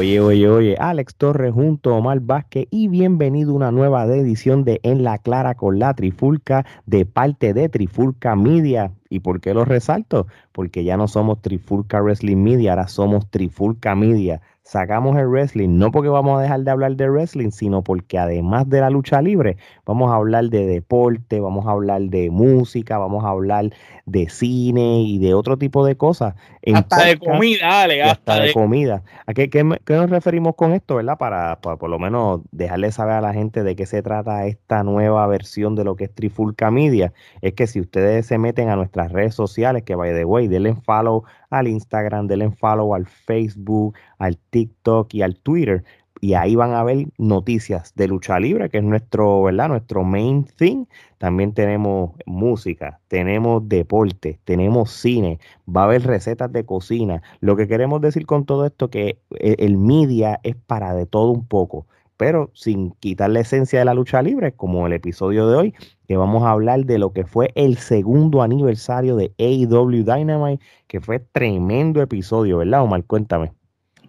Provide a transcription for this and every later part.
Oye, oye, oye, Alex Torres junto a Omar Vázquez y bienvenido a una nueva edición de En la Clara con la Trifulca de parte de Trifulca Media. ¿Y por qué lo resalto? Porque ya no somos Trifulca Wrestling Media, ahora somos Trifulca Media sacamos el wrestling, no porque vamos a dejar de hablar de wrestling, sino porque además de la lucha libre, vamos a hablar de deporte, vamos a hablar de música, vamos a hablar de cine y de otro tipo de cosas. hasta de comida, Ale, hasta, de, comida. ¿A qué, qué, nos referimos con esto, verdad? Para, por lo menos dejarle saber a la gente de qué se trata esta nueva versión de lo que es Trifulca Media. Es que si ustedes se meten a nuestras redes sociales, que by the way, denle follow al Instagram, denle follow al Facebook, al TikTok y al Twitter. Y ahí van a ver noticias de lucha libre, que es nuestro, ¿verdad? Nuestro main thing. También tenemos música, tenemos deporte, tenemos cine, va a haber recetas de cocina. Lo que queremos decir con todo esto que e, el media es para de todo un poco pero sin quitar la esencia de la lucha libre, como el episodio de hoy, que vamos a hablar de lo que fue el segundo aniversario de AEW Dynamite, que fue tremendo episodio, ¿verdad, Omar? Cuéntame.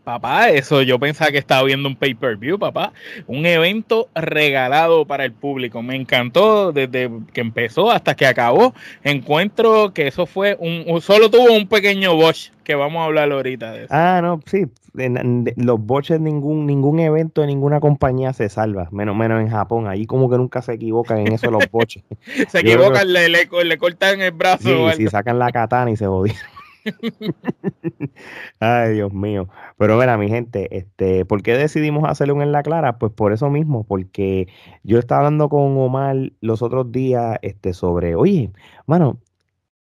Papá, eso yo pensaba que estaba viendo un pay-per-view, papá. Un evento regalado para el público. Me encantó desde que empezó hasta que acabó. Encuentro que eso fue un. Solo tuvo un pequeño botch que vamos a hablar ahorita de eso. Ah, no, sí. los botches, ningún, ningún evento de ninguna compañía se salva. Menos, menos en Japón. Ahí como que nunca se equivocan en eso los botches. se equivocan, le, le, cortan el brazo. Sí, si sacan la katana y se jodieron. Ay, Dios mío. Pero mira, mi gente, este, ¿por qué decidimos hacerlo en La Clara? Pues por eso mismo, porque yo estaba hablando con Omar los otros días, este, sobre, oye, mano,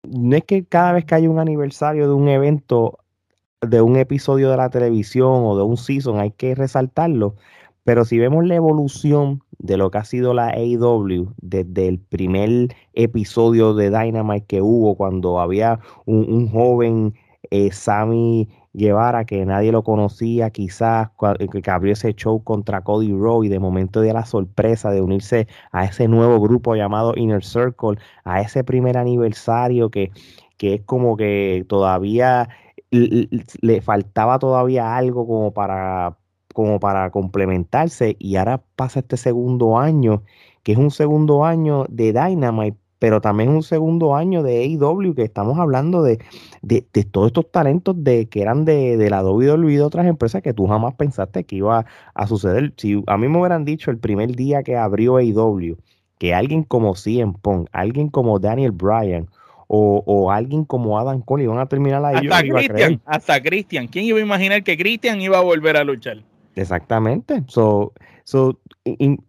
no es que cada vez que hay un aniversario de un evento, de un episodio de la televisión o de un season, hay que resaltarlo, pero si vemos la evolución de lo que ha sido la AEW desde el primer episodio de Dynamite que hubo cuando había un, joven eh, Sammy Guevara que nadie lo conocía, quizás eh, que abrió ese show contra Cody Rowe y de momento dio la sorpresa de unirse a ese nuevo grupo llamado Inner Circle, a ese primer aniversario que, que es como que todavía le faltaba todavía algo como para como para complementarse y ahora pasa este segundo año, que es un segundo año de Dynamite, pero también un segundo año de AEW, que estamos hablando de, de, todos estos talentos de, que eran de, de la WWE de otras empresas que tú jamás pensaste que iba a suceder. Si a mí me hubieran dicho el primer día que abrió AEW, que alguien como CM Punk, alguien como Daniel Bryan, o, o, alguien como Adam Cole iban a terminar ahí. Hasta Christian, hasta Christian. ¿Quién iba a imaginar que Christian iba a volver a luchar? Exactamente. So, so,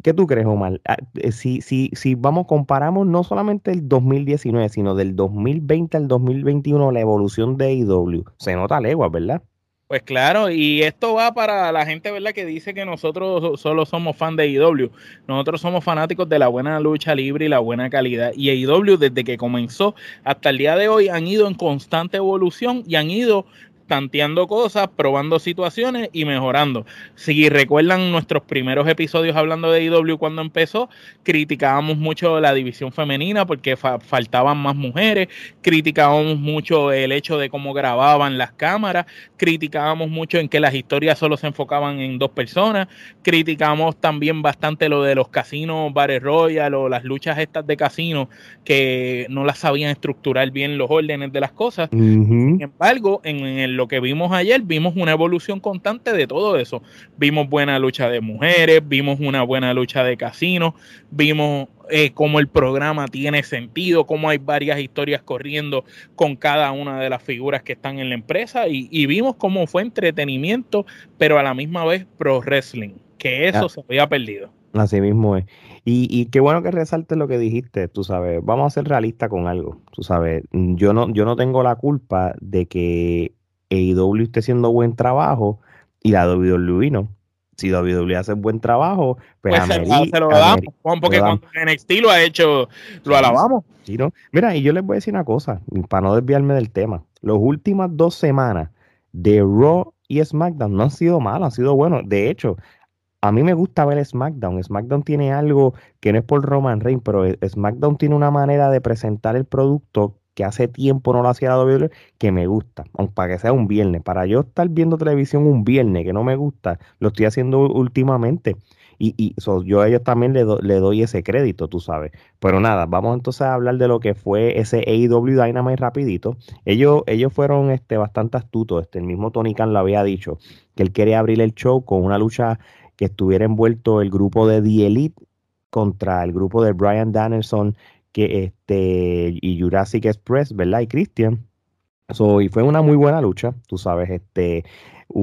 ¿Qué tú crees, Omar? Ah, eh, si, si, si vamos, comparamos no solamente el 2019, sino del 2020 al 2021, la evolución de AEW, se nota legua, ¿verdad? Pues claro, y esto va para la gente, ¿verdad? Que dice que nosotros solo somos fan de AEW. Nosotros somos fanáticos de la buena lucha libre y la buena calidad. Y AEW, desde que comenzó hasta el día de hoy, han ido en constante evolución y han ido tanteando cosas, probando situaciones y mejorando. Si recuerdan nuestros primeros episodios hablando de IW cuando empezó, criticábamos mucho la división femenina porque faltaban más mujeres, criticábamos mucho el hecho de cómo grababan las cámaras, criticábamos mucho en que las historias solo se enfocaban en dos personas, criticábamos también bastante lo de los casinos Bares Royal o las luchas estas de casino que no las sabían estructurar bien los órdenes de las cosas. Sin embargo, en el lo que vimos ayer, vimos una evolución constante de todo eso. Vimos buena lucha de mujeres, vimos una buena lucha de casinos, vimos eh, cómo el programa tiene sentido, cómo hay varias historias corriendo con cada una de las figuras que están en la empresa y, vimos cómo fue entretenimiento, pero a la misma vez pro wrestling, que eso ah. se había perdido. Así mismo es. Y, y, qué bueno que resaltes lo que dijiste, tú sabes, vamos a ser realistas con algo, tú sabes, yo no, yo no tengo la culpa de que AEW esté haciendo buen trabajo y la WWE no. Si WWE hace buen trabajo, pues, pues se, lo damos, porque cuando NXT lo ha hecho, lo alabamos. Mira, y yo les voy a decir una cosa, para no desviarme del tema. Las últimas dos semanas de Raw y SmackDown no han sido malas, han sido buenos. De hecho, a mí me gusta ver SmackDown. SmackDown tiene algo que no es por Roman Reigns, pero SmackDown tiene una manera de presentar el producto que hace tiempo no lo hacía la WWE, que me gusta, aunque para que sea un viernes. Para yo estar viendo televisión un viernes que no me gusta, lo estoy haciendo últimamente. Y, y yo a ellos también le, doy ese crédito, tú sabes. Pero nada, vamos entonces a hablar de lo que fue ese AEW Dynamite rapidito. Ellos, ellos fueron este, bastante astutos. Este, el mismo Tony Khan lo había dicho, que él quería abrir el show con una lucha que estuviera envuelto el grupo de The Elite contra el grupo de Brian Danielson que este, y Jurassic Express, ¿verdad? Y Christian. So, y fue una muy buena lucha, tú sabes, este,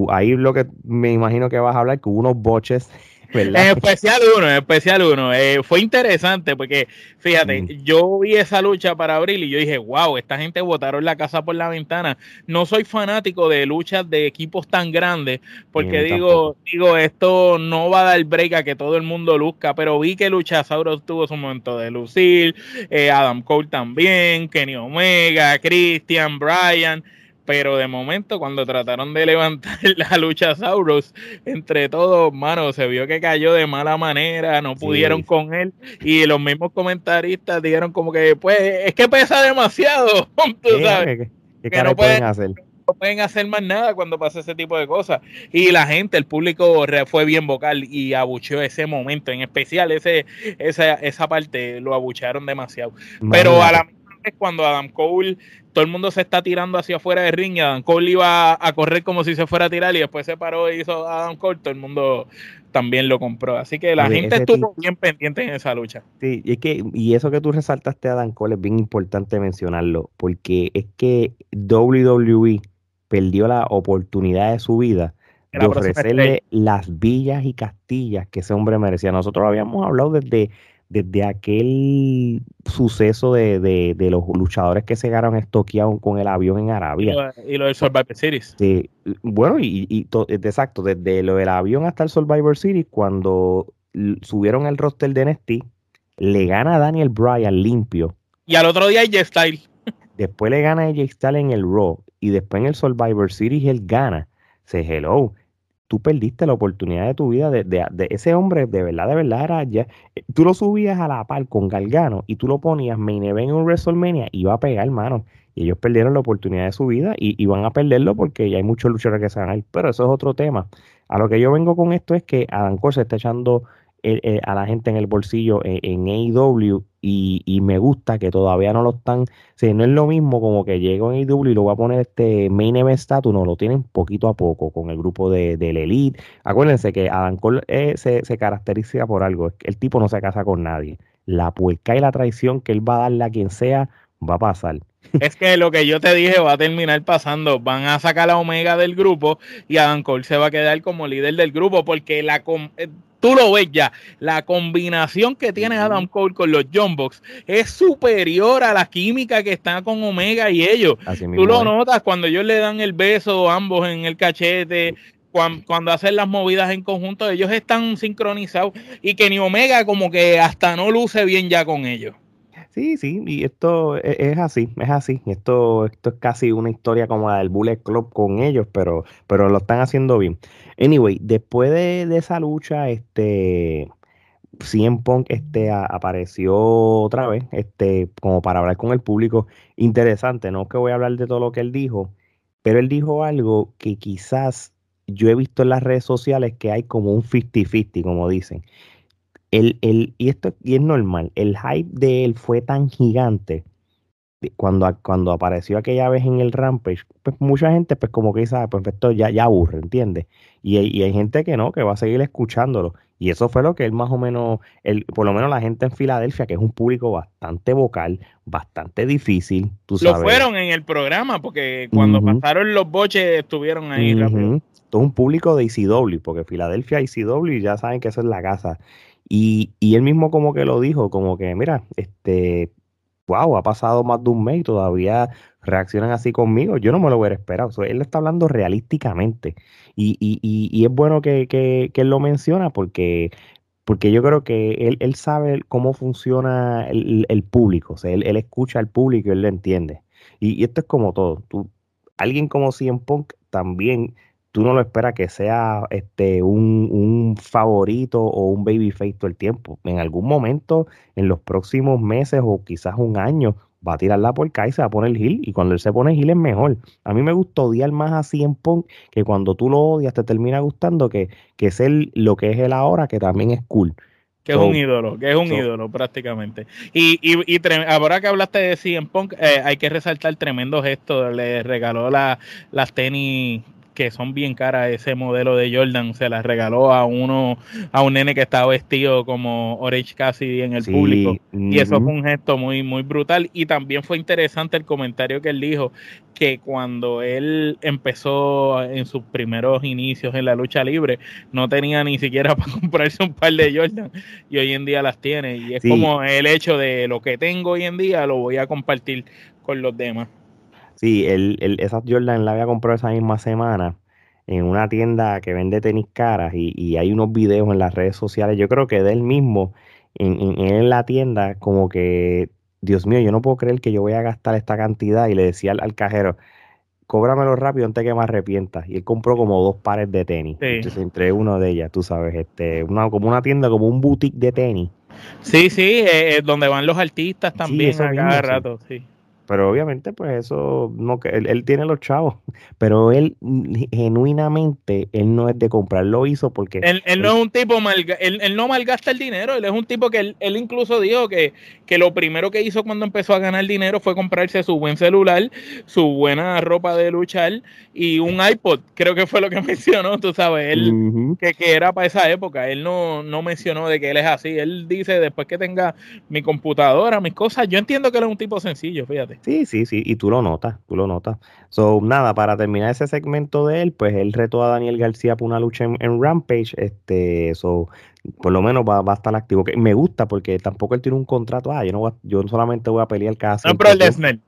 ahí lo que me imagino que vas a hablar, que hubo unos boches en especial uno, en especial uno. Eh, fue interesante porque, fíjate, yo vi esa lucha para abril y yo dije, wow, esta gente botaron la casa por la ventana. No soy fanático de luchas de equipos tan grandes porque digo, digo, esto no va a dar break a que todo el mundo luzca, pero vi que Luchasaurus tuvo su momento de lucir, eh, Adam Cole también, Kenny Omega, Christian, Bryan pero de momento cuando trataron de levantar la lucha Sauros, entre todos, mano, se vio que cayó de mala manera, no pudieron con él y los mismos comentaristas dijeron como que, pues, es que pesa demasiado, tú sabes. ¿Qué, no pueden hacer? No pueden hacer más nada cuando pasa ese tipo de cosas. Y la gente, el público fue bien vocal y abucheó ese momento, en especial ese, esa, esa parte, lo abuchearon demasiado. Pero a la misma vez, cuando Adam Cole todo el mundo se está tirando hacia afuera de ring y Adam Cole iba a correr como si se fuera a tirar y después se paró y hizo Adam Cole, todo el mundo también lo compró. Así que la gente estuvo bien pendiente en esa lucha. Sí, y es que, y eso que tú resaltaste a Adam Cole es bien importante mencionarlo, porque es que WWE perdió la oportunidad de su vida de ofrecerle las villas y castillas que ese hombre merecía. Nosotros lo habíamos hablado desde desde aquel suceso de, de, los luchadores que se ganaron estoqueados con el avión en Arabia. Y lo del Survivor Series. Sí, bueno, y, y exacto, desde lo del avión hasta el Survivor Series, cuando subieron el roster de NXT, le gana a Daniel Bryan limpio. Y al otro día Jeff Style. Después le gana a Jay Style en el Raw. Y después en el Survivor Series él gana. Se hello tú perdiste la oportunidad de tu vida de, de, ese hombre, de verdad, de verdad era ya. Eh, tú lo subías a la par con Galgano y tú lo ponías main event en un WrestleMania y iba a pegar, hermano. Y ellos perdieron la oportunidad de su vida y, y van a perderlo porque ya hay muchos luchadores que se van a ir. Pero eso es otro tema. A lo que yo vengo con esto es que Adam Cole se está echando eh, eh, a la gente en el bolsillo en, en AEW y, me gusta que todavía no lo están, si no es lo mismo como que llego en AEW y lo voy a poner este main event status, no, lo tienen poquito a poco con el grupo de, del Elite. Acuérdense que Adam Cole eh, se, caracteriza por algo, el tipo no se casa con nadie. La puerca y la traición que él va a darle a quien sea va a pasar. Es que lo que yo te dije va a terminar pasando. Van a sacar a Omega del grupo y Adam Cole se va a quedar como líder del grupo porque la tú lo ves ya, la combinación que tiene Adam Cole con los John Box es superior a la química que está con Omega y ellos. tú lo notas cuando ellos le dan el beso ambos en el cachete, cuando, hacen las movidas en conjunto, ellos están sincronizados y que ni Omega como que hasta no luce bien ya con ellos. Sí, sí, y esto e, es, así, es así. Esto, esto es casi una historia como la del Bullet Club con ellos, pero, pero lo están haciendo bien. Anyway, después de, esa lucha, este CM Punk este, apareció otra vez, este, como para hablar con el público. Interesante, no que voy a hablar de todo lo que él dijo, pero él dijo algo que quizás yo he visto en las redes sociales que hay como un 50-50, como dicen el, el, y esto y es normal, el hype de él fue tan gigante cuando, cuando apareció aquella vez en el Rampage, pues mucha gente pues como que dice, ah, pues esto ya, ya aburre, ¿entiendes? Y, y, hay gente que no, que va a seguir escuchándolo. Y eso fue lo que él más o menos, el, por lo menos la gente en Filadelfia, que es un público bastante vocal, bastante difícil, tú sabes. Lo fueron en el programa, porque cuando pasaron los boches estuvieron ahí Todo un público de ICW, porque Filadelfia ICW ya saben que esa es la casa. Y, y él mismo como que lo dijo, como que, mira, este, wow, ha pasado más de un mes y todavía reaccionan así conmigo. Yo no me lo hubiera esperado. él está hablando realísticamente. Y, y, y, es bueno que, que, él lo menciona porque, porque yo creo que él, él sabe cómo funciona el, el público. O sea, él, él, escucha al público y él lo entiende. Y, esto es como todo. Tú, alguien como CM Punk también tú no lo esperas que sea este un, favorito o un babyface todo el tiempo. En algún momento, en los próximos meses o quizás un año, va a tirarla por acá y se va a poner el heel. Y cuando él se pone el heel es mejor. A mí me gusta odiar más a CM Punk que cuando tú lo odias te termina gustando que, que es él lo que es él ahora, que también es cool. Que es un ídolo, que es un ídolo prácticamente. Y, y, y ahora que hablaste de CM Punk, eh, hay que resaltar el tremendo gesto. Le regaló la, las tenis que son bien caras, ese modelo de Jordan se las regaló a uno, a un nene que estaba vestido como Orange Cassidy en el público. Y eso fue un gesto muy, muy brutal. Y también fue interesante el comentario que él dijo, que cuando él empezó en sus primeros inicios en la lucha libre, no tenía ni siquiera para comprarse un par de Jordan y hoy en día las tiene. Y es como el hecho de lo que tengo hoy en día lo voy a compartir con los demás. Sí, él, él, esa Jordan la había comprado esa misma semana en una tienda que vende tenis caras y, hay unos videos en las redes sociales, yo creo que de él mismo en, en, la tienda como que, Dios mío, yo no puedo creer que yo voy a gastar esta cantidad y le decía al, cajero, cóbramelo rápido antes que me arrepienta. Y él compró como dos pares de tenis. Entonces, entre uno de ellas, tú sabes, este, una, como una tienda, como un boutique de tenis. Sí, sí, eh, donde van los artistas también a cada rato, sí. Pero obviamente, pues eso, no que él, tiene los chavos, pero él genuinamente, él no es de comprar, lo hizo porque... Él, no es un tipo, mal, él, él, no malgasta el dinero, él es un tipo que él, incluso dijo que, que lo primero que hizo cuando empezó a ganar dinero fue comprarse su buen celular, su buena ropa de luchar y un iPod, creo que fue lo que mencionó, tú sabes, él, que, que, era para esa época, él no, no mencionó de que él es así, él dice después que tenga mi computadora, mis cosas, yo entiendo que él es un tipo sencillo, fíjate. Sí, sí, sí, y tú lo notas, tú lo notas. So, nada, para terminar ese segmento de él, pues él retó a Daniel García por una lucha en, Rampage, este, so, por lo menos va, a estar activo. Que me gusta porque tampoco él tiene un contrato, ah, yo no yo solamente voy a pelear cada No, pero el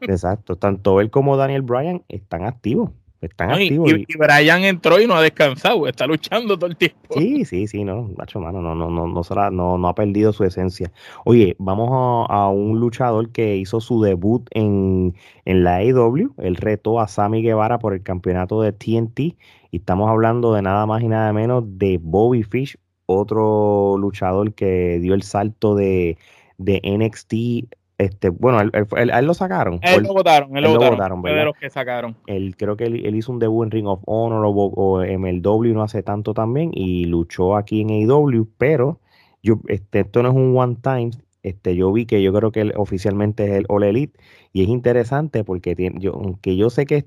Exacto, tanto él como Daniel Bryan están activos. Están activos. Y, Brian entró y no ha descansado, está luchando todo el tiempo. Sí, sí, sí, no, macho, mano, no, no, no, no, no, ha perdido su esencia. Oye, vamos a, un luchador que hizo su debut en, en la AEW, el reto a Sammy Guevara por el campeonato de TNT, y estamos hablando de nada más y nada menos de Bobby Fish, otro luchador que dio el salto de, de NXT este, bueno, él, él, lo sacaron. Él lo votaron, él, lo votaron. de los que sacaron. Él, creo que él, hizo un debut en Ring of Honor o, o, MLW no hace tanto también y luchó aquí en AEW, pero yo, este, esto no es un one time. Este, yo vi que yo creo que él oficialmente es el All Elite y es interesante porque tiene, yo, aunque yo sé que,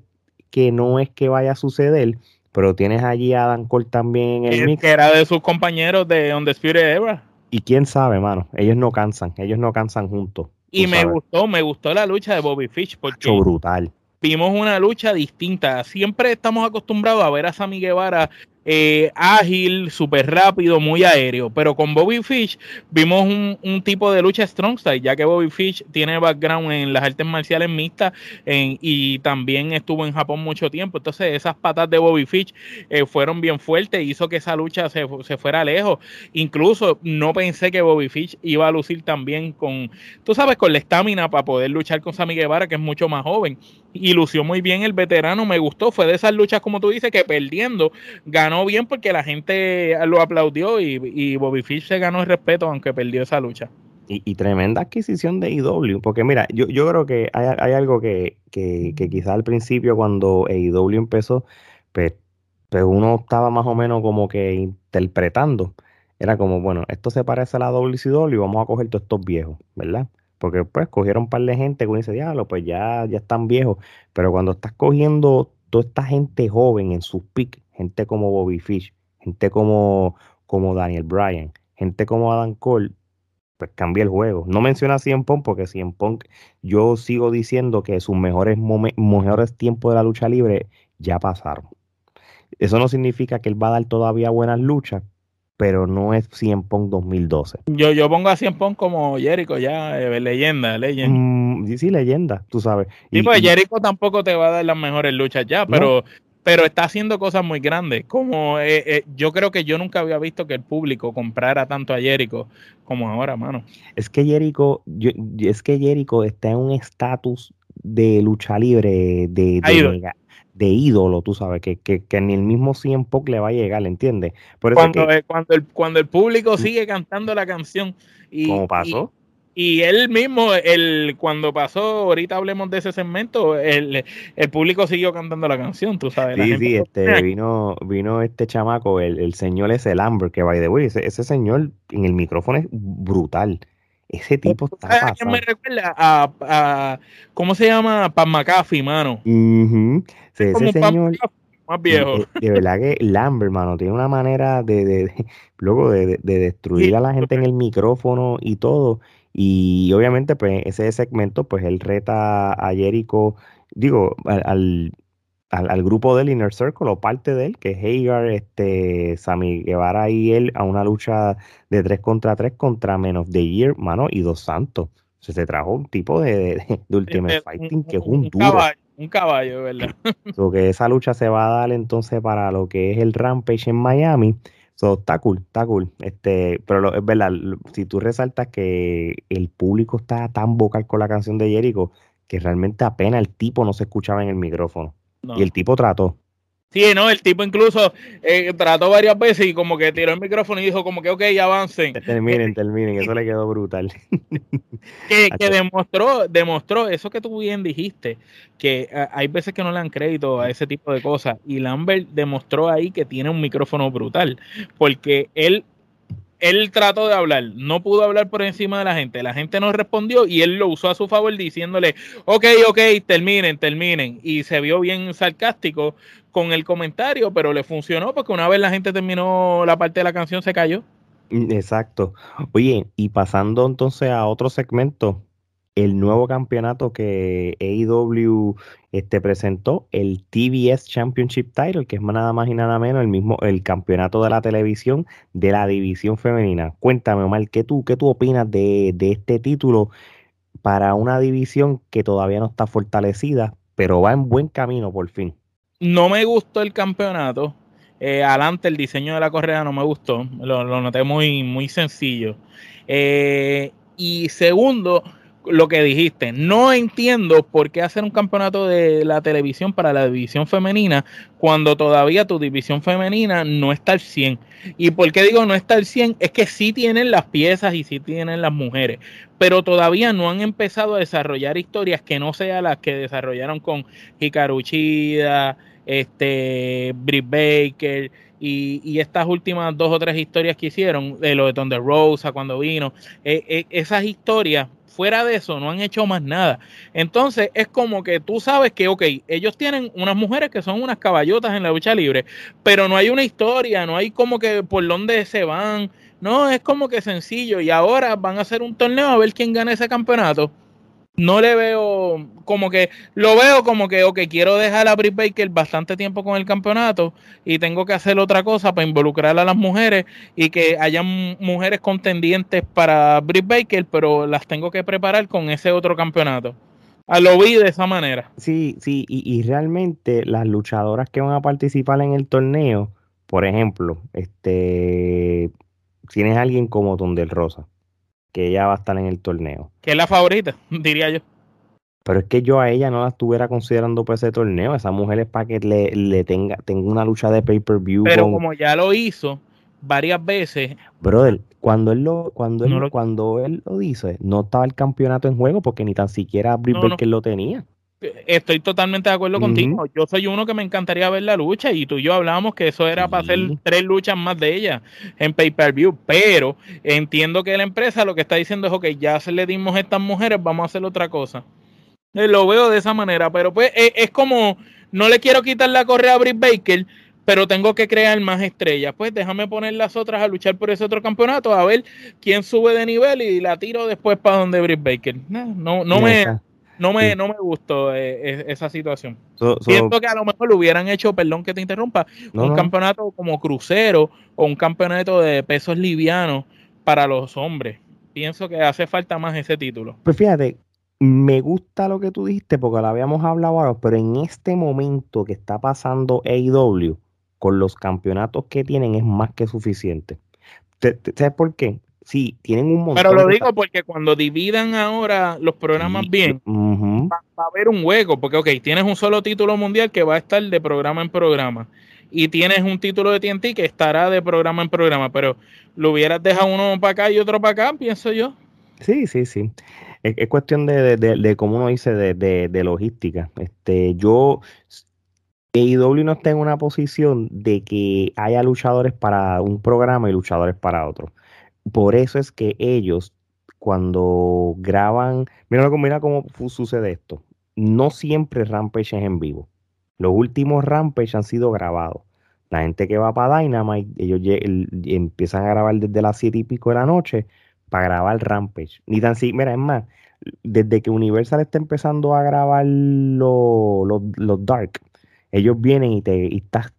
que no es que vaya a suceder, pero tienes allí a Adam Cole también en el mix. Que era de sus compañeros de On Spirit Era. Y quién sabe, mano, ellos no cansan, ellos no cansan juntos. Y me gustó, me gustó la lucha de Bobby Fish porque brutal. vimos una lucha distinta. Siempre estamos acostumbrados a ver a Sammy Guevara eh, ágil, súper rápido, muy aéreo. Pero con Bobby Fish vimos un, tipo de lucha strong style, ya que Bobby Fish tiene background en las artes marciales mixtas y también estuvo en Japón mucho tiempo. Entonces esas patas de Bobby Fish eh, fueron bien fuertes, hizo que esa lucha se, se, fuera lejos. Incluso no pensé que Bobby Fish iba a lucir también con, tú sabes, con la estamina para poder luchar con Sammy Guevara, que es mucho más joven. Y lució muy bien el veterano, me gustó. Fue de esas luchas, como tú dices, que perdiendo ganó bien porque la gente lo aplaudió y, Bobby Fish se ganó el respeto aunque perdió esa lucha. Y, tremenda adquisición de IW, porque mira, yo, yo creo que hay, algo que, que, quizás al principio cuando IW empezó, pues, pues, uno estaba más o menos como que interpretando. Era como, bueno, esto se parece a la WCW, vamos a coger todos estos viejos, ¿verdad? Porque pues cogieron un par de gente que dice, diablo, pues ya, ya están viejos. Pero cuando estás cogiendo toda esta gente joven en sus pick, gente como Bobby Fish, gente como, como Daniel Bryan, gente como Adam Cole, pues cambia el juego. No menciona a Cien Punk porque Cien Punk yo sigo diciendo que sus mejores, mejores tiempos de la lucha libre ya pasaron. Eso no significa que él va a dar todavía buenas luchas, pero no es Cien Punk 2012. Yo, yo pongo a Cien Punk como Jericho ya, eh, leyenda, leyenda. Mm, sí, sí, leyenda, tú sabes. Y, pues Jericho tampoco te va a dar las mejores luchas ya, pero pero está haciendo cosas muy grandes. Como eh, eh, yo creo que yo nunca había visto que el público comprara tanto a Jericho como ahora, mano. Es que Jericho, es que Jericho está en un estatus de lucha libre, de, de, ídolo, tú sabes, que, que, ni el mismo 100 Punk le va a llegar, ¿entiendes? Por cuando, cuando, el, cuando el público sigue cantando la canción y, como pasó. Y él mismo, el, cuando pasó, ahorita hablemos de ese segmento, el, el público siguió cantando la canción, tú sabes. Sí, sí, este, vino, vino este chamaco, el, el señor ese Lambert, que by the way, ese, ese señor en el micrófono es brutal. Ese tipo está pasando. me recuerda a, ¿cómo se llama? Pan McAfee, mano. ese señor, más viejo. De, verdad que Lambert, mano, tiene una manera de, de, luego de, destruir a la gente en el micrófono y todo. Y obviamente, pues, ese segmento, pues, él reta a Jericho, digo, al, al, grupo del Inner Circle o parte de él, que es Hagar, este, Sammy Guevara y él, a una lucha de 3 contra 3 contra Men of the Year, mano, y Dos Santos. O sea, se trajo un tipo de, de, Ultimate Fighting que es un, duro. Caballo, un caballo, ¿verdad? So que esa lucha se va a dar entonces para lo que es el Rampage en Miami. So, está cool, está cool. Este, pero es verdad, si tú resaltas que el público está tan vocal con la canción de Jericho, que realmente apenas el tipo no se escuchaba en el micrófono. Y el tipo trató. Sí, no, el tipo incluso eh, trató varias veces y como que tiró el micrófono y dijo como que ok, avancen. Terminen, terminen, eso le quedó brutal. que, demostró, demostró eso que tú bien dijiste, que eh, hay veces que no le dan crédito a ese tipo de cosas y Lambert demostró ahí que tiene un micrófono brutal, porque él él trató de hablar, no pudo hablar por encima de la gente, la gente no respondió y él lo usó a su favor diciéndole, ok, ok, terminen, terminen. Y se vio bien sarcástico con el comentario, pero le funcionó porque una vez la gente terminó la parte de la canción se cayó. Exacto. Oye, y pasando entonces a otro segmento, el nuevo campeonato que AEW este, presentó, el TBS Championship Title, que es nada más y nada menos el mismo, el campeonato de la televisión de la división femenina. Cuéntame, Omar, ¿qué tú, qué tú opinas de, este título para una división que todavía no está fortalecida, pero va en buen camino por fin? No me gustó el campeonato. Eh, adelante el diseño de la correa no me gustó. Lo, noté muy, muy sencillo. Eh, y segundo, lo que dijiste. No entiendo por qué hacer un campeonato de la televisión para la división femenina cuando todavía tu división femenina no está al 100. ¿Y por qué digo no está al 100? Es que sí tienen las piezas y sí tienen las mujeres, pero todavía no han empezado a desarrollar historias que no sean las que desarrollaron con Hikaru Uchida, este, Britt Baker y, estas últimas dos o tres historias que hicieron, de lo de Thunder Rosa cuando vino, eh, eh, esas historias Fuera de eso, no han hecho más nada. Entonces, es como que tú sabes que, ok, ellos tienen unas mujeres que son unas caballotas en la lucha libre, pero no hay una historia, no hay como que por dónde se van. No, es como que sencillo. Y ahora van a hacer un torneo a ver quién gana ese campeonato no le veo como que lo veo como que ok quiero dejar a Britt Baker bastante tiempo con el campeonato y tengo que hacer otra cosa para involucrar a las mujeres y que hayan mujeres contendientes para Britt Baker pero las tengo que preparar con ese otro campeonato. A lo vi de esa manera. Sí sí y, y realmente las luchadoras que van a participar en el torneo por ejemplo este tienes a alguien como Tondel Rosa que ella va a estar en el torneo. Que es la favorita, diría yo. Pero es que yo a ella no la estuviera considerando para ese torneo. Esa mujer es para que le, tenga, tenga una lucha de pay-per-view. Pero como ya lo hizo varias veces. Brother, cuando él lo, cuando él, lo... cuando él lo dice, no estaba el campeonato en juego porque ni tan siquiera Britt Baker lo tenía estoy totalmente de acuerdo contigo. Yo soy uno que me encantaría ver la lucha y tú y yo hablábamos que eso era para hacer tres luchas más de ella en pay-per-view, pero entiendo que la empresa lo que está diciendo es, ok, ya se le dimos a estas mujeres, vamos a hacer otra cosa. Eh, lo veo de esa manera, pero pues eh, es, como, no le quiero quitar la correa a Britt Baker, pero tengo que crear más estrellas. Pues déjame poner las otras a luchar por ese otro campeonato, a ver quién sube de nivel y la tiro después para donde Britt Baker. No, no, me no me, no me gustó eh, esa situación. Siento que a lo mejor lo hubieran hecho, perdón que te interrumpa, un campeonato como crucero o un campeonato de pesos livianos para los hombres. Pienso que hace falta más ese título. Pues fíjate, me gusta lo que tú dijiste porque lo habíamos hablado ahora, pero en este momento que está pasando AEW con los campeonatos que tienen es más que suficiente. ¿Sabes por qué? Sí, tienen un montón. Pero lo digo porque cuando dividan ahora los programas bien, va, a haber un hueco, porque, ok, tienes un solo título mundial que va a estar de programa en programa, y tienes un título de TNT que estará de programa en programa, pero lo hubieras dejado uno para acá y otro para acá, pienso yo. Sí, sí, sí. Es, cuestión de, de, de, como uno dice, de, logística. Este, yo, AEW no está en una posición de que haya luchadores para un programa y luchadores para otro. Por eso es que ellos, cuando graban, mira, mira cómo sucede esto. No siempre Rampage es en vivo. Los últimos Rampage han sido grabados. La gente que va para Dynamite, ellos empiezan a grabar desde las siete y pico de la noche para grabar Rampage. Ni tan si, mira, es más, desde que Universal está empezando a grabar los Dark, ellos vienen y te estás,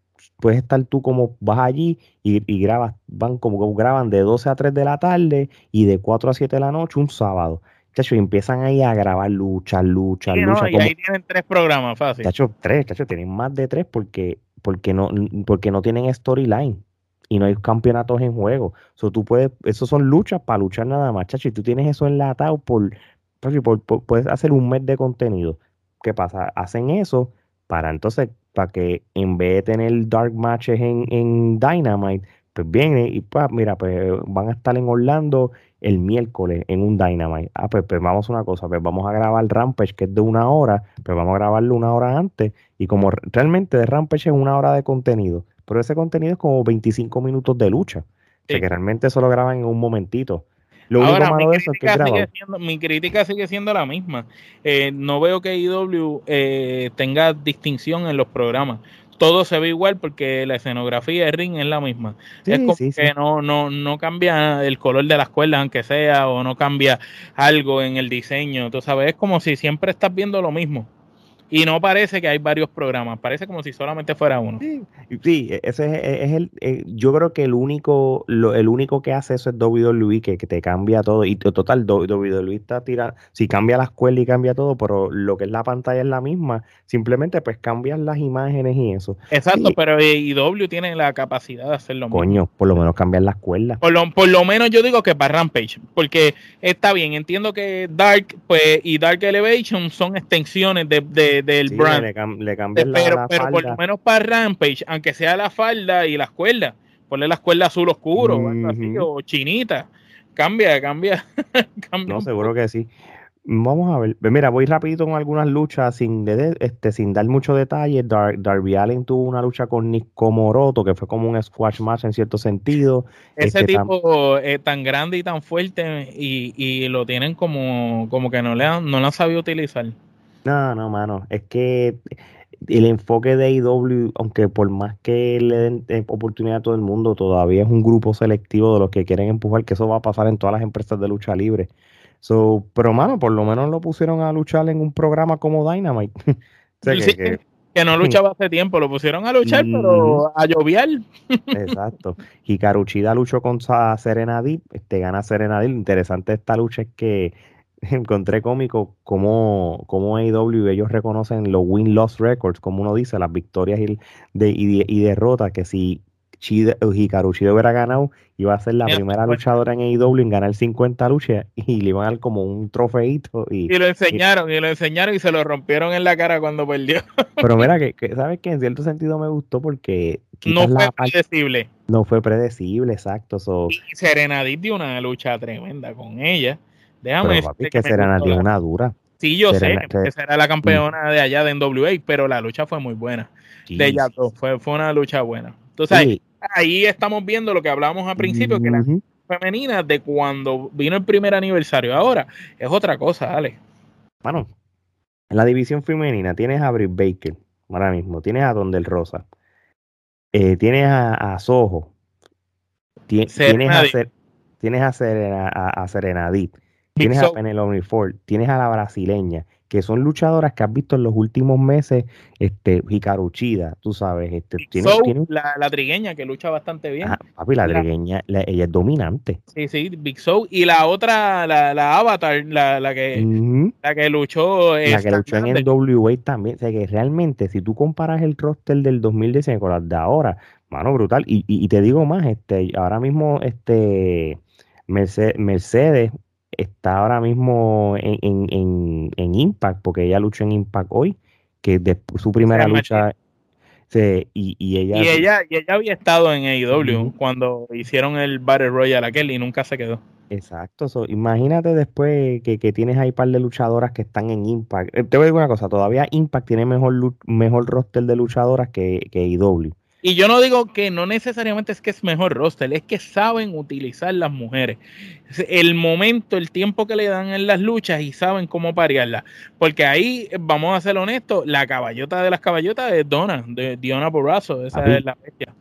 puedes estar tú como vas allí y, y, grabas, van como graban de 12 a 3 de la tarde y de 4 a 7 de la noche un sábado. Chacho, y empiezan ahí a grabar luchas, luchas, luchas. y ahí tienen tres programas, fácil. Chacho, tres, chacho, tienen más de tres porque, porque, no, porque no tienen storyline y no hay campeonatos en juego. So, tú puedes, eso son luchas para luchar nada más, chacho, y tú tienes eso enlatado por, por, puedes hacer un mes de contenido. ¿Qué pasa? Hacen eso para entonces, para que en vez de tener dark matches en, en Dynamite, pues viene y pues mira, pues van a estar en Orlando el miércoles en un Dynamite. Ah, pues, pues vamos a una cosa, pues vamos a grabar Rampage que es de una hora, pues vamos a grabarlo una hora antes y como realmente de Rampage es una hora de contenido, pero ese contenido es como 25 minutos de lucha, o sea que realmente eso lo graban en un momentito. Lo Ahora, único malo de eso es que sigue siendo, mi crítica sigue siendo la misma. Eh, no veo que IW eh, tenga distinción en los programas todo se ve igual porque la escenografía de ring es la misma. es como que No, no, no cambia el color de las cuerdas, aunque sea, o no cambia algo en el diseño. Tú sabes, es como si siempre estás viendo lo mismo. Y no parece que hay varios programas, parece como si solamente fuera uno. Sí, e, ese es, el, eh, yo creo que el único, lo, el único que hace eso es WWE, que, que te cambia todo. Y total, WWE está tirando, si cambia la escuela y cambia todo, pero lo que es la pantalla es la misma, simplemente pues cambian las imágenes y eso. Exacto, pero IW tiene la capacidad de hacerlo. Coño, por lo menos cambiar la escuela. Por lo, por lo menos yo digo que para Rampage, porque está bien, entiendo que Dark pues y Dark Elevation son extensiones de del brand. Le, cambian la, pero, pero por lo menos para Rampage, aunque sea la falda y la cuerdas, ponle la escuela azul oscuro o chinita, cambia, cambia, No, seguro que sí. Vamos a ver. Mira, voy rapidito con algunas luchas sin, este, sin dar mucho detalle. Darby Allen tuvo una lucha con Nick Comoroto, que fue como un squash match en cierto sentido. Ese este, tipo es tan grande y tan fuerte y, y, lo tienen como, como que no le han, no lo han sabido utilizar. No, no, mano. Es que el enfoque de AEW, aunque por más que le den eh, oportunidad a todo el mundo, todavía es un grupo selectivo de los que quieren empujar, que eso va a pasar en todas las empresas de lucha libre. So, pero, mano, por lo menos lo pusieron a luchar en un programa como Dynamite. que, no luchaba hace tiempo, lo pusieron a luchar, pero a lloviar. Exacto. Y Caruchida luchó con Serena Deep, este, gana Serena Deep. Interesante esta lucha es que encontré cómico cómo, cómo AEW ellos reconocen los win-loss records, como uno dice, las victorias y, de, y, derrotas, que si Hikaru Shida hubiera ganado, iba a ser la primera luchadora en AEW en ganar 50 luchas y le iban a dar como un trofeito. Y, lo enseñaron, y, lo enseñaron y se lo rompieron en la cara cuando perdió. Pero mira, que, ¿sabes que En cierto sentido me gustó porque... No fue predecible. No fue predecible, exacto. Y Serena dio una lucha tremenda con ella. Déjame pero, papi, que Serena tiene una dura. Sí, yo sé que será la campeona de allá de NWA, pero la lucha fue muy buena. de ella fue, fue una lucha buena. Entonces ahí, estamos viendo lo que hablábamos al principio, que la femenina de cuando vino el primer aniversario. Ahora es otra cosa, Ale. Bueno, en la división femenina tienes a Britt Baker, ahora mismo, tienes a Don del Rosa, eh, tienes a, a Soho, tienes, a, tienes a, Serena, a, a Serenadit, tienes a Penelope Ford, tienes a la brasileña, que son luchadoras que has visto en los últimos meses, este, Hikaru tú sabes, este, tiene, La, la, trigueña que lucha bastante bien. Ah, papi, la trigueña, ella es dominante. Sí, sí, Big Soul, y la otra, la, la Avatar, la, la que, la que luchó. La que luchó en el WA también, o sea que realmente, si tú comparas el roster del 2019 con las de ahora, mano, brutal, y, y, y te digo más, este, ahora mismo, este, Mercedes, Mercedes está ahora mismo en, en, en, Impact, porque ella luchó en Impact hoy, que de su primera lucha. Sí, y, y ella. Y ella, y ella había estado en AEW cuando hicieron el Battle Royale aquel y nunca se quedó. Exacto, imagínate después que, tienes ahí un par de luchadoras que están en Impact. Eh, te voy a decir una cosa, todavía Impact tiene mejor, mejor roster de luchadoras que, que IW. Y yo no digo que no necesariamente es que es mejor roster, es que saben utilizar las mujeres. El momento, el tiempo que le dan en las luchas y saben cómo parearlas. Porque ahí, vamos a ser honestos, la caballota de las caballotas es Donna, de Diona Borrazo, esa es la bestia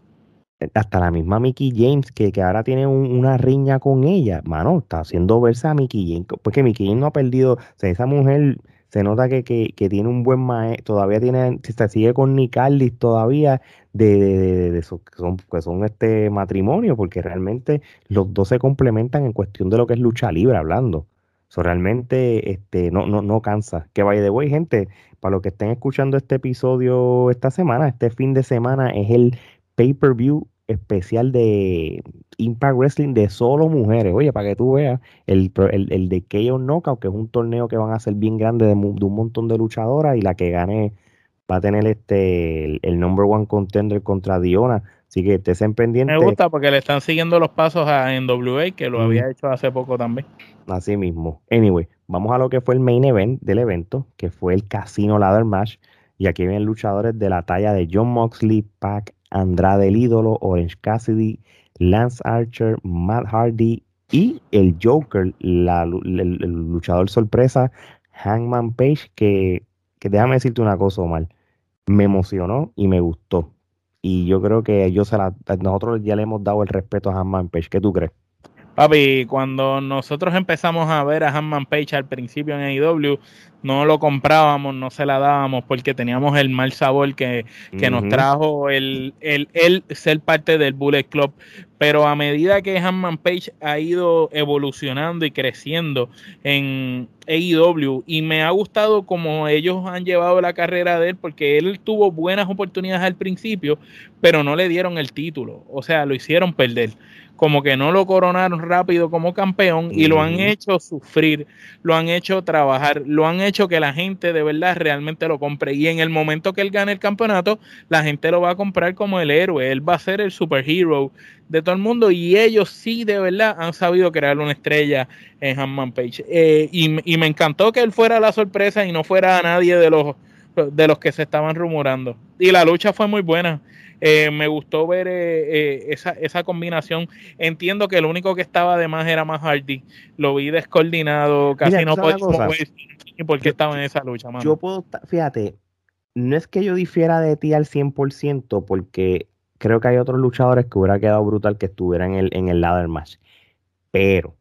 hasta la misma Mickey James, que, que ahora tiene una riña con ella, mano, está haciendo verse a Mickey James, porque Mickey James no ha perdido, o sea, esa mujer se nota que, que, tiene un buen maestro, todavía tiene, se sigue con Nick Aldis todavía, de, de, que son, que son este matrimonio, porque realmente los dos se complementan en cuestión de lo que es lucha libre hablando. Eso realmente este, no, no, no cansa. Que vaya de way, gente, para los que estén escuchando este episodio esta semana, este fin de semana es el pay-per-view especial de Impact Wrestling de solo mujeres. Oye, para que tú veas, el, el, el de KO Knockout, que es un torneo que van a ser bien grande de, un montón de luchadoras, y la que gane va a tener este el, number one contender contra Diona. Así que estén pendientes. Me gusta porque le están siguiendo los pasos a NWA, que lo había hecho hace poco también. Así mismo. Anyway, vamos a lo que fue el main event del evento, que fue el Casino Ladder Match. Y aquí vienen luchadores de la talla de John Moxley, Pac Andrade el ídolo, Orange Cassidy, Lance Archer, Matt Hardy y el Joker, el, luchador sorpresa, Hangman Page, que, que déjame decirte una cosa, Omar, me emocionó y me gustó. Y yo creo que yo se la, nosotros ya le hemos dado el respeto a Hangman Page. ¿Qué tú crees? Papi, cuando nosotros empezamos a ver a Hanman Page al principio en AEW, no lo comprábamos, no se la dábamos porque teníamos el mal sabor que, nos trajo el, el, ser parte del Bullet Club. Pero a medida que Hanman Page ha ido evolucionando y creciendo en AEW, y me ha gustado como ellos han llevado la carrera de él, porque él tuvo buenas oportunidades al principio, pero no le dieron el título, o sea, lo hicieron perder como que no lo coronaron rápido como campeón y lo han hecho sufrir, lo han hecho trabajar, lo han hecho que la gente de verdad realmente lo compre. Y en el momento que él gane el campeonato, la gente lo va a comprar como el héroe, él va a ser el superhero de todo el mundo y ellos sí de verdad han sabido crear una estrella en Hanman Page. Eh, y, y me encantó que él fuera la sorpresa y no fuera a nadie de los de los que se estaban rumorando. Y la lucha fue muy buena. Eh, me gustó ver eh, eh, esa, esa combinación. Entiendo que el único que estaba de más era más Hardy. Lo vi descoordinado, casi no podía y por qué estaba en esa lucha. Yo puedo, fíjate, no es que yo difiera de ti al 100%, porque creo que hay otros luchadores que hubiera quedado brutal que estuvieran en el, en el ladder match. Pero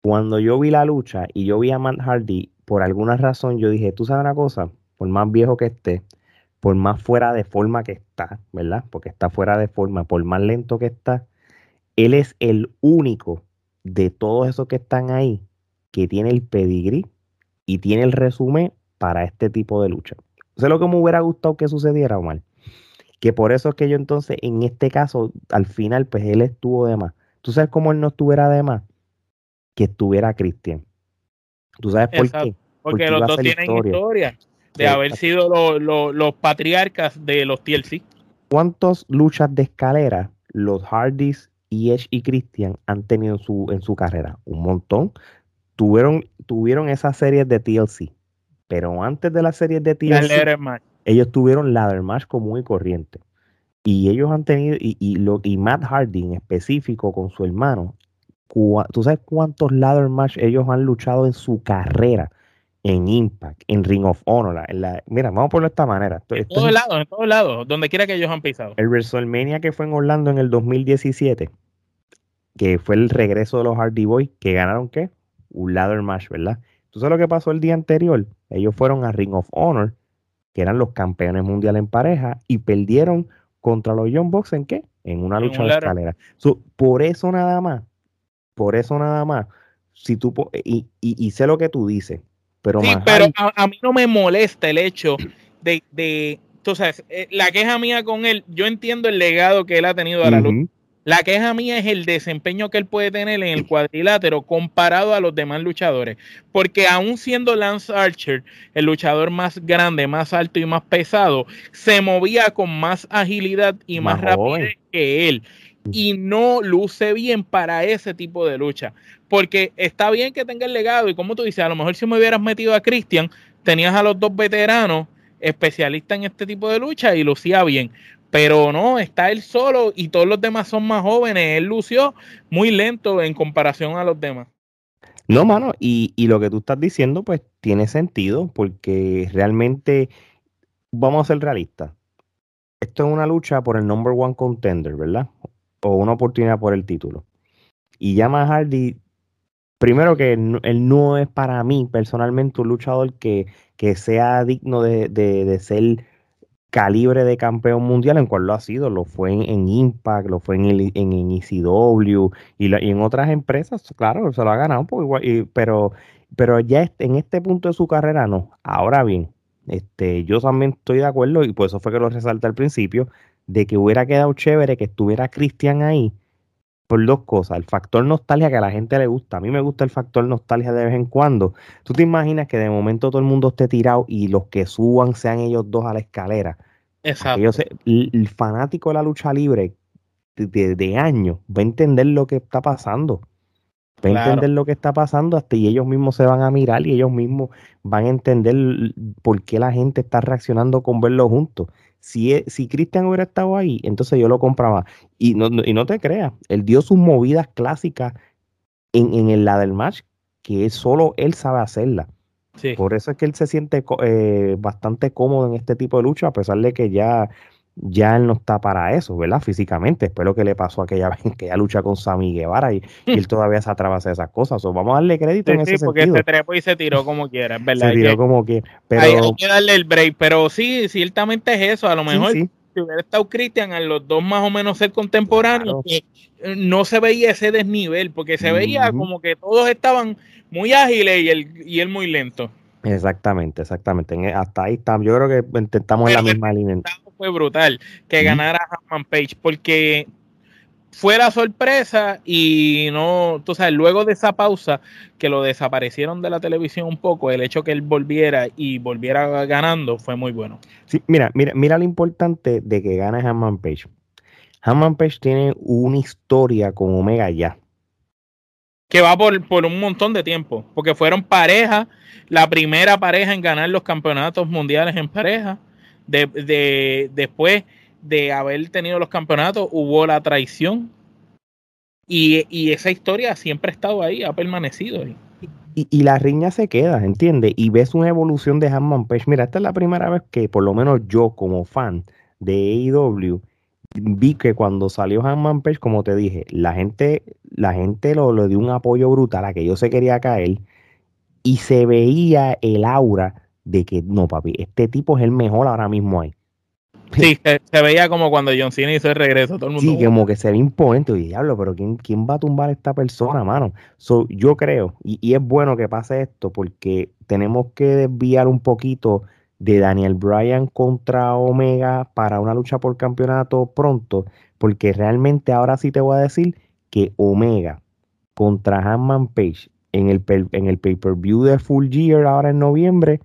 cuando yo vi la lucha y yo vi a Matt Hardy, por alguna razón yo dije, tú sabes una cosa, por más viejo que esté, por más fuera de forma que está, ¿verdad? Porque está fuera de forma, por más lento que está, él es el único de todos esos que están ahí que tiene el pedigrí y tiene el resumen para este tipo de lucha. Eso lo que me hubiera gustado que sucediera, Omar. Que por eso es que yo entonces, en este caso, al final, pues él estuvo de más. ¿Tú sabes cómo él no estuviera de más? Que estuviera Cristian. ¿Tú sabes por qué? Porque, los dos tienen historia de haber sido los patriarcas de los TLC. ¿Cuántas luchas de escalera los Hardys y Edge y Christian han tenido en su, en su carrera? Un montón. Tuvieron, tuvieron esas series de TLC. Pero antes de las series de TLC, ellos tuvieron ladder match común y corriente. Y ellos han tenido, y, y, lo, y Matt Hardy en específico con su hermano, ¿tú sabes cuántos ladder match ellos han luchado en su carrera? En Impact, en Ring of Honor. mira, vamos a ponerlo de esta manera. en todos lados, en todos lados, donde quiera que ellos han pisado. El WrestleMania que fue en Orlando en el 2017, que fue el regreso de los Hardy Boys, que ganaron qué? Un ladder match, ¿verdad? Entonces lo que pasó el día anterior, ellos fueron a Ring of Honor, que eran los campeones mundiales en pareja, y perdieron contra los Young Bucks en qué? En una lucha de escalera. por eso nada más, por eso nada más, si tú y, y sé lo que tú dices, pero, sí, pero a, mí no me molesta el hecho de, de tú sabes, eh, la queja mía con él, yo entiendo el legado que él ha tenido a la luz, La queja mía es el desempeño que él puede tener en el cuadrilátero comparado a los demás luchadores. Porque aún siendo Lance Archer el luchador más grande, más alto y más pesado, se movía con más agilidad y más, rapidez que él. Y no luce bien para ese tipo de lucha. Porque está bien que tenga el legado y como tú dices, a lo mejor si me hubieras metido a Christian, tenías a los dos veteranos especialistas en este tipo de lucha y lucía bien pero no, está él solo y todos los demás son más jóvenes. Él lució muy lento en comparación a los demás. No, mano, y, lo que tú estás diciendo, pues tiene sentido, porque realmente, vamos a ser realistas. Esto es una lucha por el number one contender, ¿verdad? O una oportunidad por el título. Y llama Hardy, primero que él no es para mí personalmente un luchador que, que sea digno de, de, de ser calibre de campeón mundial, en cual lo ha sido, lo fue en, Impact, lo fue en, el, en, ECW y, en otras empresas, claro, se lo ha ganado, pero, pero ya en este punto de su carrera no. Ahora bien, este, yo también estoy de acuerdo, y por eso fue que lo resalté al principio, de que hubiera quedado chévere que estuviera Cristian ahí, por dos cosas. El factor nostalgia que a la gente le gusta. A mí me gusta el factor nostalgia de vez en cuando. Tú te imaginas que de momento todo el mundo esté tirado y los que suban sean ellos dos a la escalera. Exacto. el, fanático de la lucha libre de, de, años va a entender lo que está pasando. Va a entender lo que está pasando hasta y ellos mismos se van a mirar y ellos mismos van a entender por qué la gente está reaccionando con verlo juntos. Si, e, si Cristian hubiera estado ahí, entonces yo lo compraba. Y no, y no te creas, él dio sus movidas clásicas en, en el la del match, que solo él sabe hacerla. Por eso es que él se siente eh, bastante cómodo en este tipo de lucha, a pesar de que ya, ya él no está para eso, ¿verdad? Físicamente. Espero que le pasó aquella vez que ya lucha con Sammy Guevara y, él todavía se atrasa de esas cosas. vamos a darle crédito en ese porque se trepó y se tiró como quiera, ¿verdad? Se tiró como quiera. Pero... Hay, que darle el break, pero sí, ciertamente es eso. A lo mejor si hubiera estado Christian, a los dos más o menos ser contemporáneos, eh, no se veía ese desnivel, porque se veía como que todos estaban muy ágiles y él, y él muy lento. Exactamente, exactamente. E, hasta ahí estamos. Yo creo que intentamos en la misma línea. Fue brutal que ganara Hanman Page, porque fue la sorpresa y no, tú sabes, luego de esa pausa que lo desaparecieron de la televisión un poco, el hecho que él volviera y volviera ganando fue muy bueno. Sí, mira, mira, mira lo importante de que gane Hanman Page. Hanman Page tiene una historia con Omega ya que va por, por, un montón de tiempo, porque fueron pareja, la primera pareja en ganar los campeonatos mundiales en pareja, de, de, después de haber tenido los campeonatos hubo la traición y, y, esa historia siempre ha estado ahí, ha permanecido ahí. Y, y, la riña se queda, ¿entiendes? Y ves una evolución de Hanman Page. Mira, esta es la primera vez que por lo menos yo como fan de AEW vi que cuando salió Hanman Page, como te dije, la gente, la gente lo, lo dio un apoyo brutal a que yo se quería caer y se veía el aura de que no, papi, este tipo es el mejor ahora mismo ahí. Sí, se, veía como cuando John Cena hizo el regreso, todo el mundo. Sí, como que se ve imponente. Y diablo, pero ¿quién, ¿quién va a tumbar a esta persona, mano? yo creo, y, y es bueno que pase esto, porque tenemos que desviar un poquito de Daniel Bryan contra Omega para una lucha por campeonato pronto, porque realmente ahora sí te voy a decir que Omega contra Hanman Page en el, en el pay-per-view de Full Gear ahora en noviembre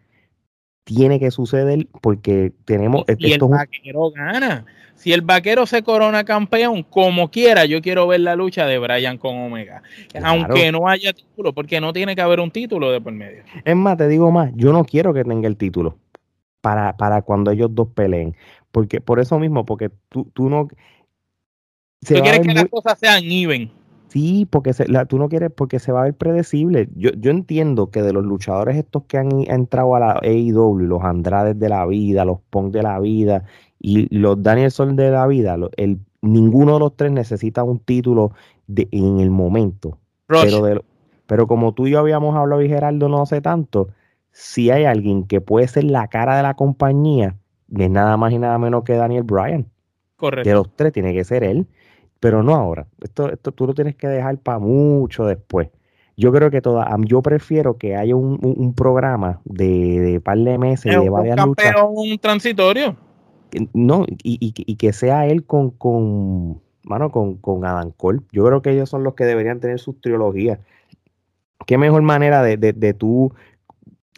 tiene que suceder porque tenemos... Y, el vaquero gana. Si el vaquero se corona campeón, como quiera, yo quiero ver la lucha de Bryan con Omega. Aunque no haya título, porque no tiene que haber un título de por medio. Es más, te digo más, yo no quiero que tenga el título para, para cuando ellos dos peleen. Porque, por eso mismo, porque tú, tú no. tú quieres que las cosas sean even. Sí, porque se, tú no quieres, porque se va a ver predecible. Yo, yo entiendo que de los luchadores estos que han entrado a la AEW, los Andrades de la vida, los Pong de la vida y los Danielson de la vida, el, ninguno de los tres necesita un título de, en el momento. Pero, pero como tú y yo habíamos hablado y Gerardo no hace tanto, si hay alguien que puede ser la cara de la compañía, es nada más y nada menos que Daniel Bryan. Correcto. De los tres tiene que ser él, pero no ahora. Esto, esto tú lo tienes que dejar para mucho después. Yo creo que toda, yo prefiero que haya un, programa de, de, par de meses de varias un luchas. un transitorio. No, y, y, que sea él con, con, mano, con, con Adam Cole. Yo creo que ellos son los que deberían tener sus trilogías. Qué mejor manera de, de, de tú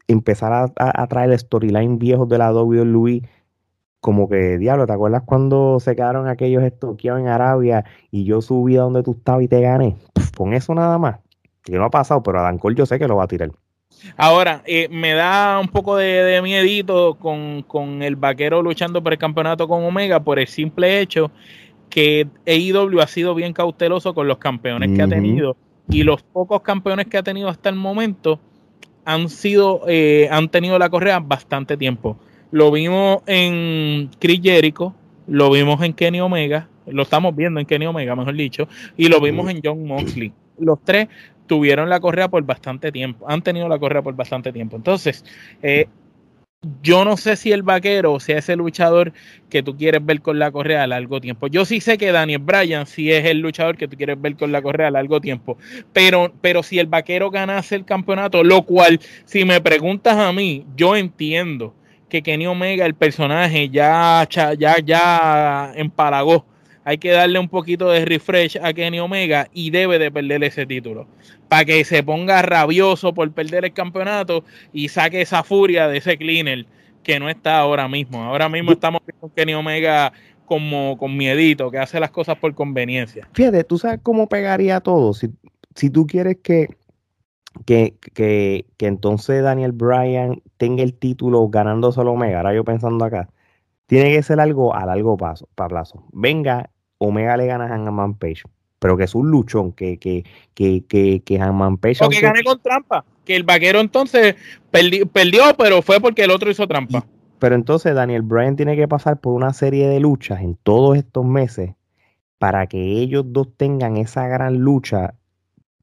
empezar a, a, traer storyline viejos de la WWE como que, diablo, ¿te acuerdas cuando se quedaron aquellos estoqueados en Arabia y yo subí a donde tú estabas y te gané? con eso nada más. Que no ha pasado, pero Adam Cole yo sé que lo va a tirar. Ahora, eh, me da un poco de, de miedito con, con, el vaquero luchando por el campeonato con Omega por el simple hecho que AEW ha sido bien cauteloso con los campeones que ha tenido y los pocos campeones que ha tenido hasta el momento han sido, eh, han tenido la correa bastante tiempo. Lo vimos en Chris Jericho, lo vimos en Kenny Omega, lo estamos viendo en Kenny Omega, mejor dicho, y lo vimos en John Moxley. Los tres tuvieron la correa por bastante tiempo, han tenido la correa por bastante tiempo. Entonces, eh, yo no sé si el vaquero sea ese luchador que tú quieres ver con la correa a largo tiempo. Yo sí sé que Daniel Bryan sí es el luchador que tú quieres ver con la correa a largo tiempo. Pero, pero si el vaquero ganase el campeonato, lo cual, si me preguntas a mí, yo entiendo que Kenny Omega, el personaje, ya, ya, ya empalagó hay que darle un poquito de refresh a Kenny Omega y debe de perder ese título. Para que se ponga rabioso por perder el campeonato y saque esa furia de ese cleaner que no está ahora mismo. Ahora mismo estamos con Kenny Omega como con miedito, que hace las cosas por conveniencia. Fíjate, tú sabes cómo pegaría todo. Si, si tú quieres que, que, que, que entonces Daniel Bryan tenga el título ganando solo Omega, ahora yo pensando acá, tiene que ser algo a largo plazo. plazo. Venga Omega le gana a Hangman Page, pero que es un luchón, que, que, que, que, que Hangman Page. O que gane con trampa, que el vaquero entonces perdió, pero fue porque el otro hizo trampa. pero entonces Daniel Bryan tiene que pasar por una serie de luchas en todos estos meses para que ellos dos tengan esa gran lucha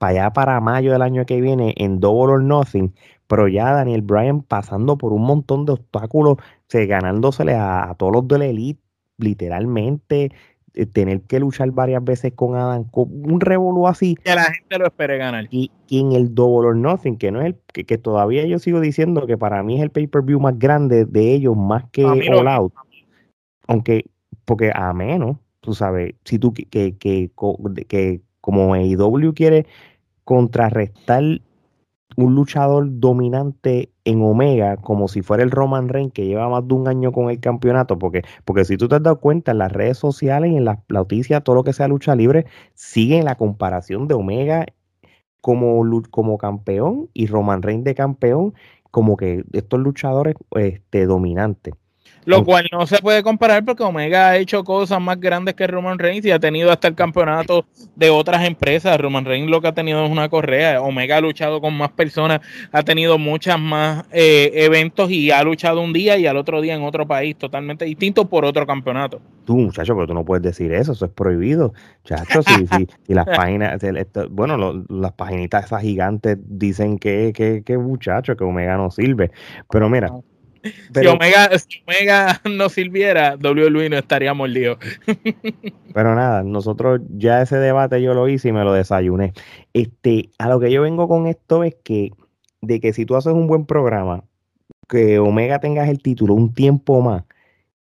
para allá para mayo del año que viene en Double or Nothing, pero ya Daniel Bryan pasando por un montón de obstáculos, ganándosele a, a todos los de la elite, literalmente, eh, tener que luchar varias veces con Adam, con un revolú así. Que la gente lo espere ganar. Y, en el Double or Nothing, que no es el, que, todavía yo sigo diciendo que para mí es el pay-per-view más grande de ellos, más que All Out. Aunque, porque a menos, tú sabes, si tú que, que, que, que como AEW quiere contrarrestar un luchador dominante en Omega como si fuera el Roman Reigns que lleva más de un año con el campeonato, porque, porque si tú te has dado cuenta en las redes sociales y en las noticias, todo lo que sea lucha libre, sigue la comparación de Omega como, como campeón y Roman Reigns de campeón, como que estos luchadores este, dominantes. Lo cual no se puede comparar porque Omega ha hecho cosas más grandes que Roman Reigns y ha tenido hasta el campeonato de otras empresas. Roman Reigns lo que ha tenido es una correa. Omega ha luchado con más personas, ha tenido muchas más eh, eventos y ha luchado un día y al otro día en otro país totalmente distinto por otro campeonato. Tú, muchacho, pero tú no puedes decir eso, eso es prohibido. Muchacho, si, si, las páginas, bueno, las paginitas esas gigantes dicen que, que, que muchacho, que Omega no sirve. Pero mira, si, Omega, no sirviera, WWE no estaría mordido. pero nada, nosotros ya ese debate yo lo hice y me lo desayuné. Este, a lo que yo vengo con esto es que de que si tú haces un buen programa, que Omega tengas el título un tiempo más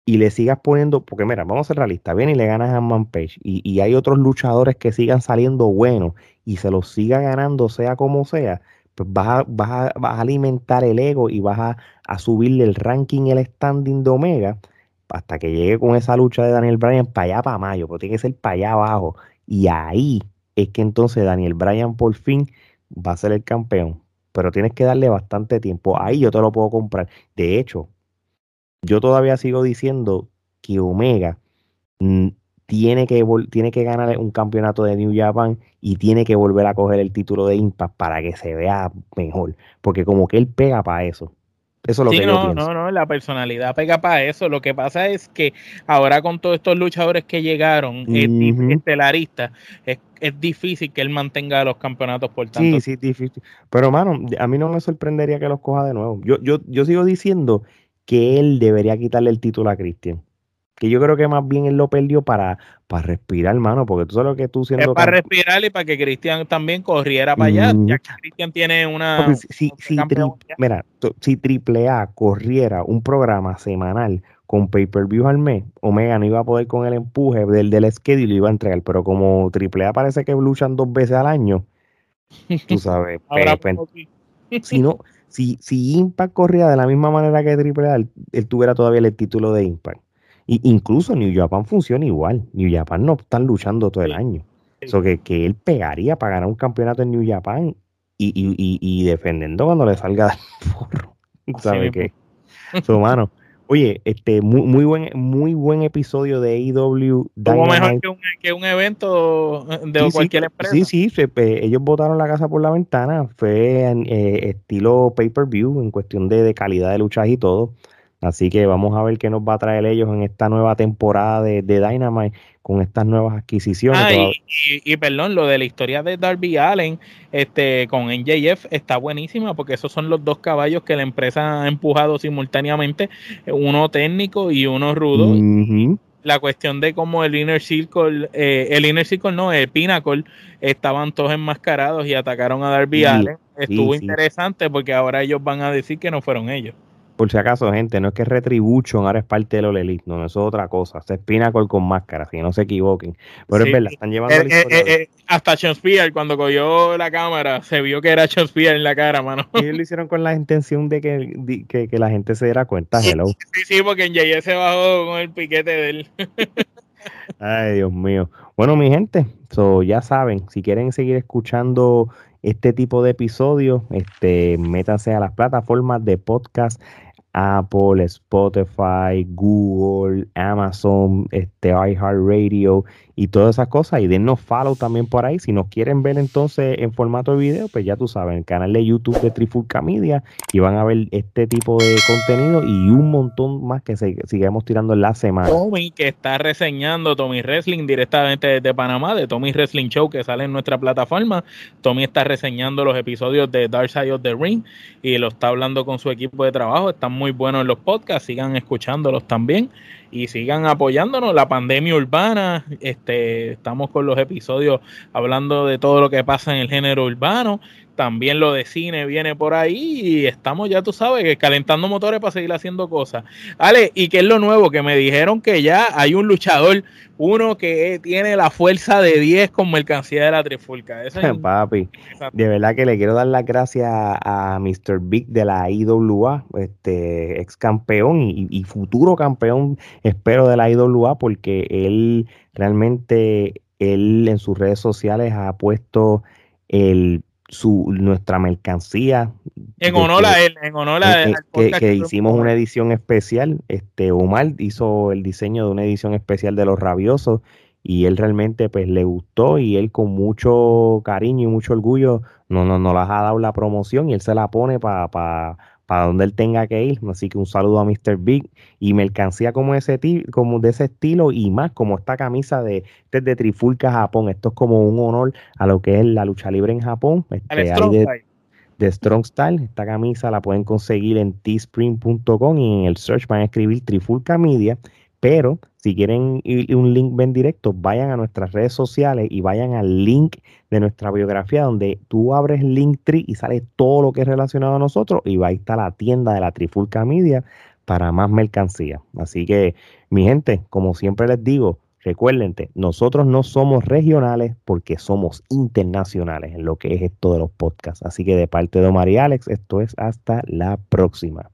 y le sigas poniendo, porque mira, vamos a ser realistas, viene y le ganas a Man Page y, y hay otros luchadores que sigan saliendo buenos y se los siga ganando sea como sea, pues vas a, vas, a, vas a, alimentar el ego y vas a, a, subirle el ranking, el standing de Omega, hasta que llegue con esa lucha de Daniel Bryan para allá, para mayo, pero tiene que ser para allá abajo. Y ahí es que entonces Daniel Bryan por fin va a ser el campeón. Pero tienes que darle bastante tiempo. Ahí yo te lo puedo comprar. De hecho, yo todavía sigo diciendo que Omega tiene que, tiene que ganar un campeonato de New Japan y tiene que volver a coger el título de Impact para que se vea mejor. Porque como que él pega para eso. Eso es lo que no, yo pienso. No, no, la personalidad pega para eso. Lo que pasa es que ahora con todos estos luchadores que llegaron, uh estelaristas, es, es, difícil que él mantenga los campeonatos por tanto. Sí, sí, difícil. Pero, mano, a mí no me sorprendería que los coja de nuevo. Yo, yo, yo sigo diciendo que él debería quitarle el título a Christian que yo creo que más bien él lo perdió para, para respirar, hermano, porque tú sabes lo que tú siendo... Es para respirar y para que Cristian también corriera para allá, ya que Cristian tiene una... si, si, mira, si Triple A corriera un programa semanal con pay-per-view al mes, Omega no iba a poder con el empuje del, del schedule y lo iba a entregar. Pero como AAA parece que luchan dos veces al año, tú sabes, si no, si, si Impact corría de la misma manera que AAA, él, él tuviera todavía el título de Impact. Y incluso New Japan funciona igual. New Japan no están luchando todo el año. Eso que, que él pegaría para ganar un campeonato en New Japan y, y, y, y defendiendo cuando le salga del forro. ¿Sabes qué? So, mano, oye, este, muy, muy buen, muy buen episodio de AEW. Como mejor que un, que un, evento de sí, cualquier sí, empresa. Sí, sí, se, pues, ellos botaron la casa por la ventana. Fue eh, estilo pay-per-view en cuestión de, de calidad de luchas y todo. Así que vamos a ver qué nos va a traer ellos en esta nueva temporada de, de Dynamite con estas nuevas adquisiciones. Ah, y, y, y, perdón, lo de la historia de Darby Allen este, con NJF está buenísima porque esos son los dos caballos que la empresa ha empujado simultáneamente, uno técnico y uno rudo. Uh -huh. La cuestión de cómo el Inner Circle, eh, el Inner Circle no, el Pinnacle, estaban todos enmascarados y atacaron a Darby Sí, Allen. Estuvo sí, sí. interesante porque ahora ellos van a decir que no fueron ellos. Por si acaso, gente, no es que Retribution ahora es parte de los Elite, no, eso es otra cosa. Se es Pinnacle con máscara, si no se equivoquen. Pero Sí. es verdad, están llevando Eh, la historia. eh, eh, eh, hasta Sean Spear, cuando cogió la cámara, se vio que era Sean Spear en la cara, mano. Ellos lo hicieron con la intención de que, de- que, que la gente se diera cuenta, hello. Sí, sí, porque en Jay se bajó con el piquete de él. Ay, Dios mío. Bueno, mi gente, so, ya saben, si quieren seguir escuchando este tipo de episodios, este, métanse a las plataformas de podcast, Apple, Spotify, Google, Amazon, este, iHeartRadio y todas esas cosas. Y dennos follow también por ahí. Si nos quieren ver entonces en formato de video, pues ya tú sabes, el canal de YouTube de Trifulca Media y van a ver este tipo de contenido y un montón más que se, tirando en la semana. Tommy, que está reseñando Tommy Wrestling directamente desde Panamá, de Tommy Wrestling Show, que sale en nuestra plataforma. Tommy está reseñando los episodios de Dark Side of the Ring y lo está hablando con su equipo de trabajo. Están muy buenos los podcasts, sigan escuchándolos también y sigan apoyándonos. La pandemia urbana, este, estamos con los episodios hablando de todo lo que pasa en el género urbano. También lo de cine viene por ahí y estamos, ya tú sabes, que calentando motores para seguir haciendo cosas. Ale, ¿y qué es lo nuevo? Que me dijeron que ya hay un luchador, uno que tiene la fuerza de 10 con mercancía de la trifulca. Es- Papi, de verdad que le quiero dar las gracias a Mr. Big de la IWA, este ex campeón y, y futuro campeón, espero, de la IWA, porque él realmente, él en sus redes sociales ha puesto el, su, nuestra mercancía. en honor a él, en honor a que, al que- podcast que que hicimos una edición especial. Este Omar hizo el diseño de una edición especial de los rabiosos y él realmente pues le gustó y él con mucho cariño y mucho orgullo no, no, nos las ha dado la promoción y él se la pone para pa, pa donde él tenga que ir. Así que un saludo a Mr. Big y mercancía como ese como de ese estilo y más como esta camisa de, este es de Trifulca Japón. Esto es como un honor a lo que es la lucha libre en Japón. Este, Strong de- Style. de Strong Style. Esta camisa la pueden conseguir en teespring.com y en el search van a escribir Trifulca Media. Pero si quieren un link ven directo, vayan a nuestras redes sociales y vayan al link de nuestra biografía donde tú abres Linktree y sale todo lo que es relacionado a nosotros y va a la tienda de la Trifulca Media para más mercancía. Así que, mi gente, como siempre les digo, recuerden, nosotros no somos regionales porque somos internacionales en lo que es esto de los podcasts. Así que de parte de Omar y Alex, esto es hasta la próxima.